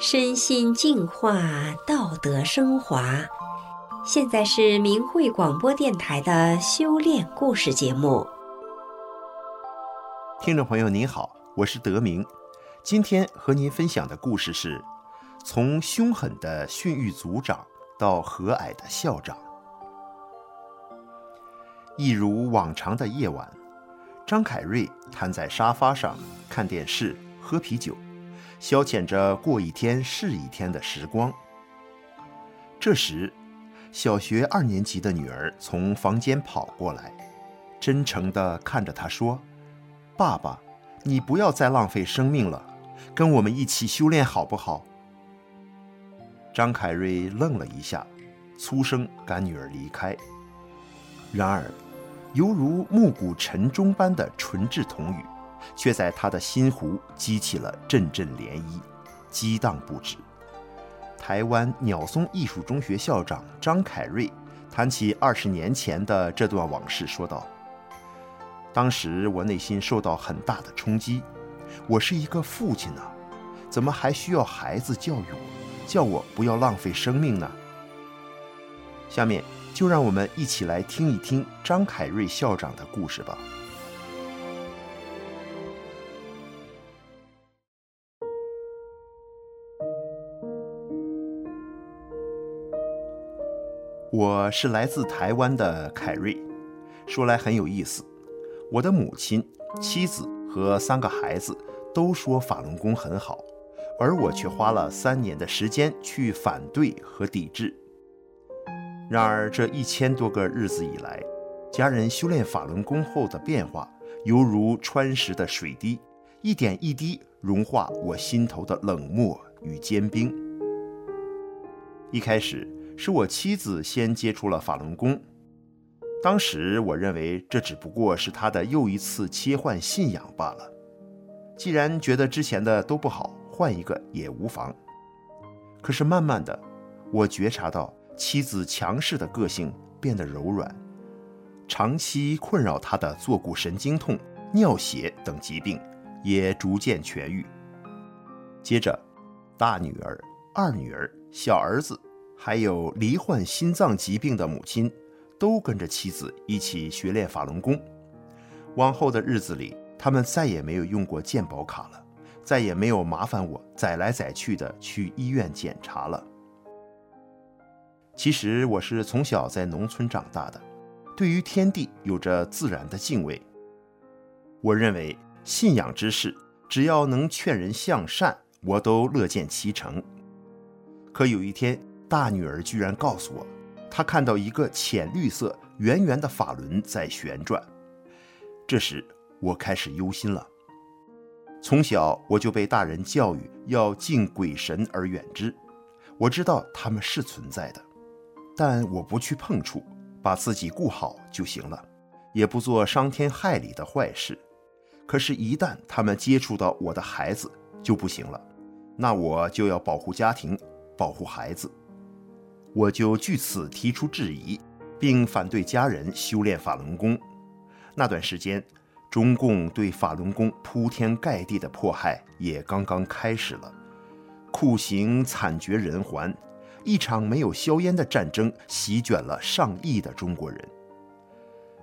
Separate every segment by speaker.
Speaker 1: 身心净化，道德升华。现在是明慧广播电台的修炼故事节目。
Speaker 2: 听众朋友您好，我是德明。今天和您分享的故事是：从凶狠的训育组长到和蔼的校长。一如往常的夜晚，张凯瑞瘫在沙发上看电视、喝啤酒。消遣着过一天是一天的时光。这时，小学二年级的女儿从房间跑过来，真诚地看着他说：“爸爸，你不要再浪费生命了，跟我们一起修炼好不好？”张凯瑞愣了一下，粗声赶女儿离开。然而，犹如暮鼓晨钟般的纯挚童语。却在他的心湖激起了阵阵涟漪，激荡不止。台湾鸟松艺术中学校长张凯瑞谈起二十年前的这段往事，说道：“当时我内心受到很大的冲击。我是一个父亲呢，怎么还需要孩子教育我，叫我不要浪费生命呢？”下面就让我们一起来听一听张凯瑞校长的故事吧。我是来自台湾的凯瑞，说来很有意思。我的母亲、妻子和三个孩子都说法轮功很好，而我却花了三年的时间去反对和抵制。然而这一千多个日子以来，家人修炼法轮功后的变化，犹如穿石的水滴，一点一滴融化我心头的冷漠与坚冰。一开始。是我妻子先接触了法轮功，当时我认为这只不过是她的又一次切换信仰罢了。既然觉得之前的都不好，换一个也无妨。可是慢慢的，我觉察到妻子强势的个性变得柔软，长期困扰她的坐骨神经痛、尿血等疾病也逐渐痊愈。接着，大女儿、二女儿、小儿子。还有罹患心脏疾病的母亲，都跟着妻子一起学练法轮功。往后的日子里，他们再也没有用过健保卡了，再也没有麻烦我载来载去的去医院检查了。其实我是从小在农村长大的，对于天地有着自然的敬畏。我认为信仰之事，只要能劝人向善，我都乐见其成。可有一天，大女儿居然告诉我，她看到一个浅绿色、圆圆的法轮在旋转。这时，我开始忧心了。从小我就被大人教育要敬鬼神而远之，我知道他们是存在的，但我不去碰触，把自己顾好就行了，也不做伤天害理的坏事。可是，一旦他们接触到我的孩子，就不行了，那我就要保护家庭，保护孩子。我就据此提出质疑，并反对家人修炼法轮功。那段时间，中共对法轮功铺天盖地的迫害也刚刚开始了，酷刑惨绝人寰，一场没有硝烟的战争席卷了上亿的中国人。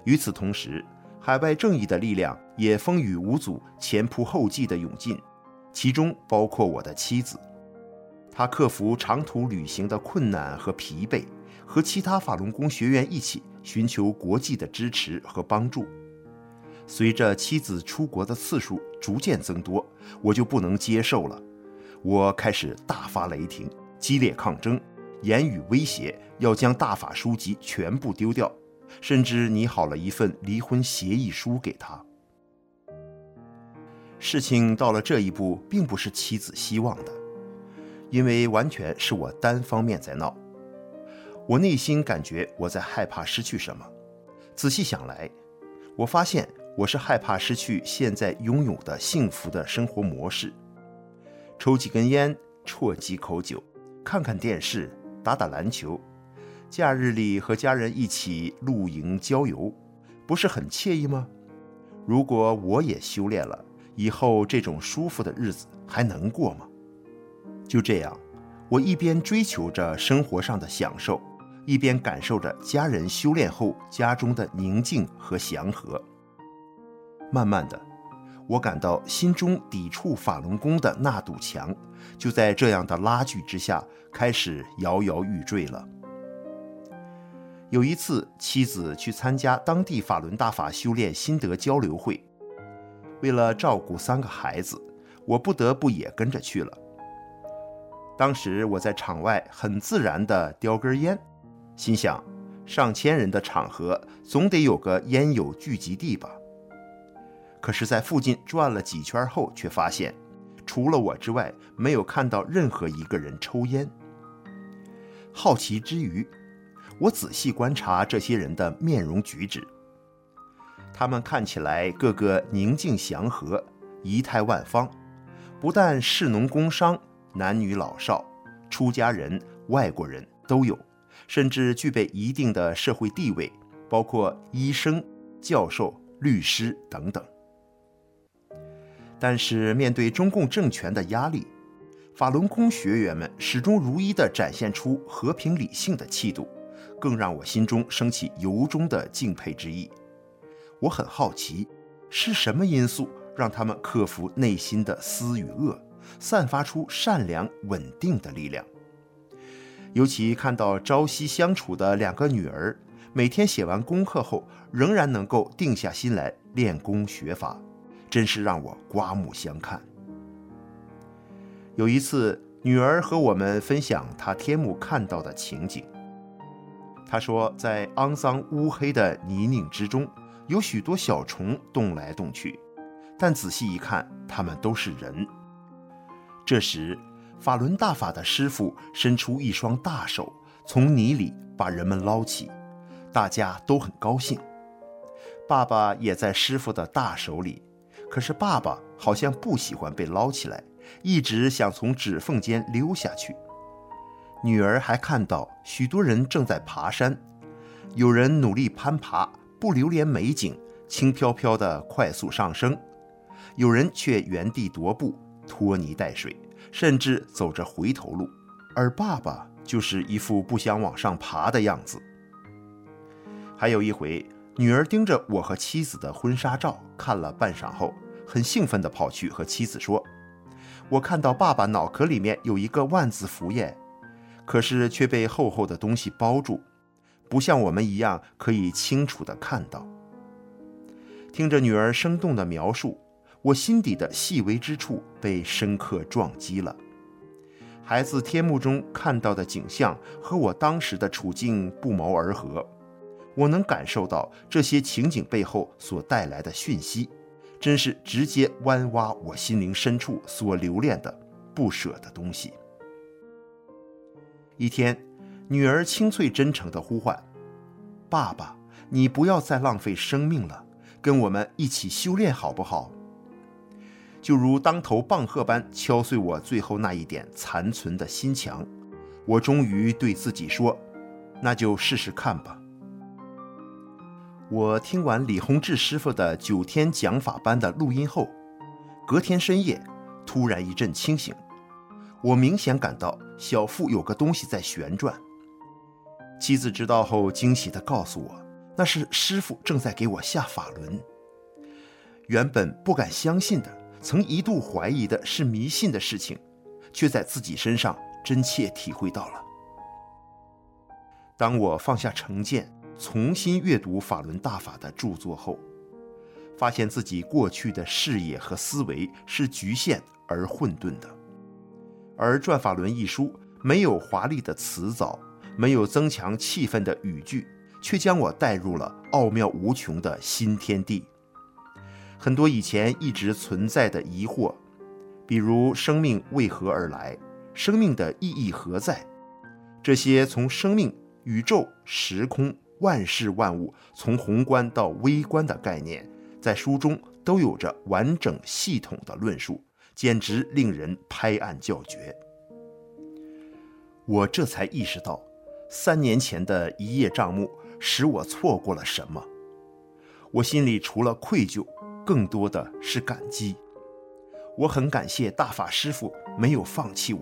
Speaker 2: 与此同时，海外正义的力量也风雨无阻、前仆后继地涌进，其中包括我的妻子。他克服长途旅行的困难和疲惫，和其他法轮功学员一起寻求国际的支持和帮助。随着妻子出国的次数逐渐增多，我就不能接受了。我开始大发雷霆，激烈抗争，言语威胁要将大法书籍全部丢掉，甚至拟好了一份离婚协议书给他。事情到了这一步，并不是妻子希望的。因为完全是我单方面在闹，我内心感觉我在害怕失去什么。仔细想来，我发现我是害怕失去现在拥有的幸福的生活模式。抽几根烟，啜几口酒，看看电视，打打篮球，假日里和家人一起露营郊游，不是很惬意吗？如果我也修炼了，以后这种舒服的日子还能过吗？就这样，我一边追求着生活上的享受，一边感受着家人修炼后家中的宁静和祥和。慢慢的，我感到心中抵触法轮功的那堵墙，就在这样的拉锯之下，开始摇摇欲坠了。有一次，妻子去参加当地法轮大法修炼心得交流会，为了照顾三个孩子，我不得不也跟着去了。当时我在场外很自然地叼根烟，心想，上千人的场合，总得有个烟友聚集地吧。可是，在附近转了几圈后，却发现，除了我之外，没有看到任何一个人抽烟。好奇之余，我仔细观察这些人的面容举止，他们看起来个个宁静祥和，仪态万方，不但士农工商、男女老少、出家人、外国人都有，甚至具备一定的社会地位，包括医生、教授、律师等等。但是面对中共政权的压力，法轮功学员们始终如一地展现出和平理性的气度，更让我心中升起由衷的敬佩之意。我很好奇，是什么因素让他们克服内心的私与恶，散发出善良稳定的力量？尤其看到朝夕相处的两个女儿，每天写完功课后，仍然能够定下心来练功学法。真是让我刮目相看。有一次，女儿和我们分享她天幕看到的情景。她说，在肮脏乌黑的泥泞之中，有许多小虫动来动去，但仔细一看，它们都是人。这时，法轮大法的师傅伸出一双大手，从泥里把人们捞起，大家都很高兴。爸爸也在师傅的大手里。可是爸爸好像不喜欢被捞起来，一直想从指缝间溜下去。女儿还看到许多人正在爬山，有人努力攀爬，不留恋美景，轻飘飘地快速上升；有人却原地踱步，拖泥带水，甚至走着回头路。而爸爸就是一副不想往上爬的样子。还有一回。女儿盯着我和妻子的婚纱照看了半晌后，很兴奋地跑去和妻子说：“我看到爸爸脑壳里面有一个万字符耶，可是却被厚厚的东西包住，不像我们一样可以清楚地看到。”听着女儿生动的描述，我心底的细微之处被深刻撞击了。孩子天幕中看到的景象和我当时的处境不谋而合。我能感受到这些情景背后所带来的讯息，真是直接剜挖我心灵深处所留恋的不舍的东西。一天，女儿清脆真诚的呼唤：“爸爸，你不要再浪费生命了，跟我们一起修炼好不好？”就如当头棒喝般敲碎我最后那一点残存的心墙，我终于对自己说：“那就试试看吧。”我听完李洪志师傅的九天讲法班的录音后，隔天深夜突然一阵清醒，我明显感到小腹有个东西在旋转。妻子知道后惊喜地告诉我，那是师傅正在给我下法轮。原本不敢相信的，曾一度怀疑的是迷信的事情，却在自己身上真切体会到了。当我放下成见，重新阅读法轮大法的著作后，发现自己过去的视野和思维是局限而混沌的，而《转法轮》一书没有华丽的辞藻，没有增强气氛的语句，却将我带入了奥妙无穷的新天地。很多以前一直存在的疑惑，比如生命为何而来，生命的意义何在，这些从生命、宇宙、时空。万事万物，从宏观到微观的概念，在书中都有着完整系统的论述，简直令人拍案叫绝。我这才意识到，三年前的一叶障目使我错过了什么。我心里除了愧疚，更多的是感激。我很感谢大法师父没有放弃我，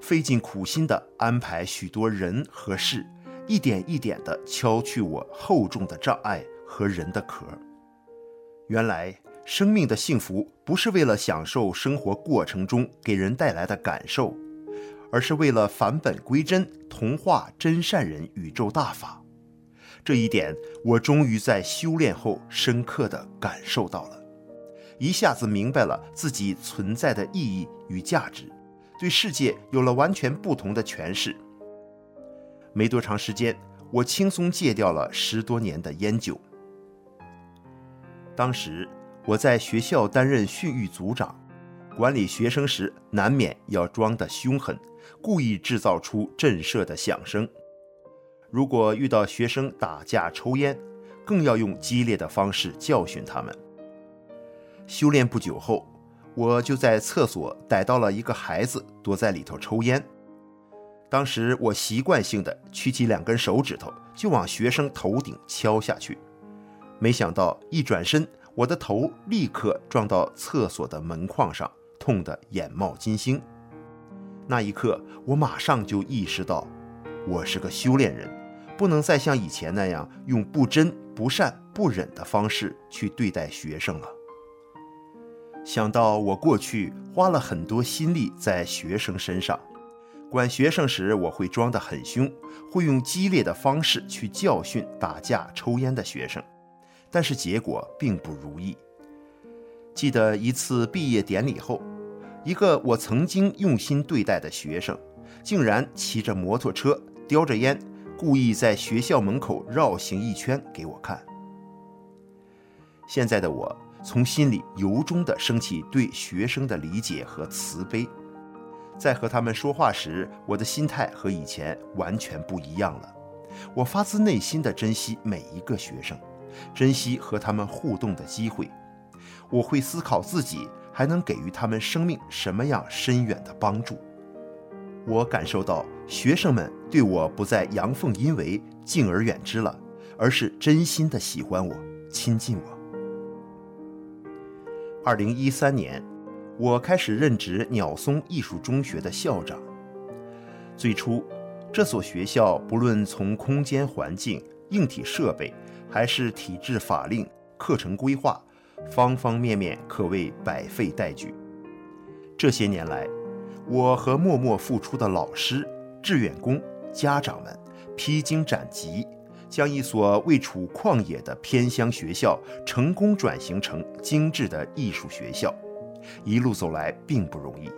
Speaker 2: 费尽苦心地安排许多人和事，一点一点地敲去我厚重的障碍和人的壳。原来，生命的幸福不是为了享受生活过程中给人带来的感受，而是为了返本归真，同化真善人宇宙大法。这一点，我终于在修炼后深刻地感受到了，一下子明白了自己存在的意义与价值，对世界有了完全不同的诠释。没多长时间，我轻松戒掉了十多年的烟酒。当时，我在学校担任训育组长，管理学生时难免要装得凶狠，故意制造出震慑的响声。如果遇到学生打架抽烟，更要用激烈的方式教训他们。修炼不久后，我就在厕所逮到了一个孩子躲在里头抽烟。当时我习惯性的举起两根手指头就往学生头顶敲下去，没想到一转身。我的头立刻撞到厕所的门框上，痛得眼冒金星。那一刻，我马上就意识到，我是个修炼人，不能再像以前那样用不真、不善、不忍的方式去对待学生了。想到我过去花了很多心力在学生身上，管学生时我会装得很凶，会用激烈的方式去教训打架抽烟的学生。但是结果并不如意。记得一次毕业典礼后，一个我曾经用心对待的学生，竟然骑着摩托车，叼着烟，故意在学校门口绕行一圈给我看。现在的我，从心里由衷地升起对学生的理解和慈悲，在和他们说话时，我的心态和以前完全不一样了。我发自内心地珍惜每一个学生。珍惜和他们互动的机会，我会思考自己还能给予他们生命什么样深远的帮助。我感受到学生们对我不再阳奉阴违、敬而远之了，而是真心的喜欢我、亲近我。二零一三年，我开始任职鸟松艺术中学的校长。最初，这所学校不论从空间环境、硬体设备，还是体制法令、课程规划，方方面面可谓百废待举。这些年来，我和默默付出的老师、志愿工、家长们披荆斩棘，将一所位处旷野的偏乡学校成功转型成精致的艺术学校。一路走来并不容易。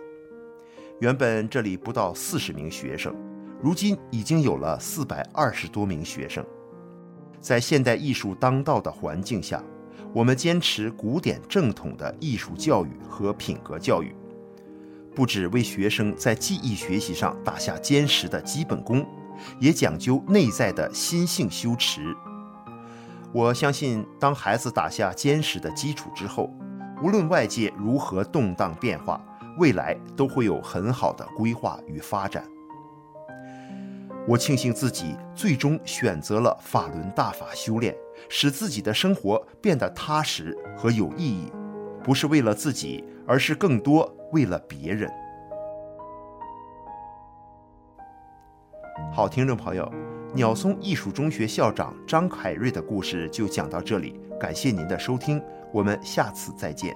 Speaker 2: 原本这里不到四十名学生，如今已经有了四百二十多名学生。在现代艺术当道的环境下，我们坚持古典正统的艺术教育和品格教育，不止为学生在记忆学习上打下坚实的基本功，也讲究内在的心性修持。我相信，当孩子打下坚实的基础之后，无论外界如何动荡变化，未来都会有很好的规划与发展。我庆幸自己最终选择了法轮大法修炼，使自己的生活变得踏实和有意义，不是为了自己，而是更多为了别人。好，听众朋友，鸟松艺术中学校长张凯瑞的故事就讲到这里，感谢您的收听，我们下次再见。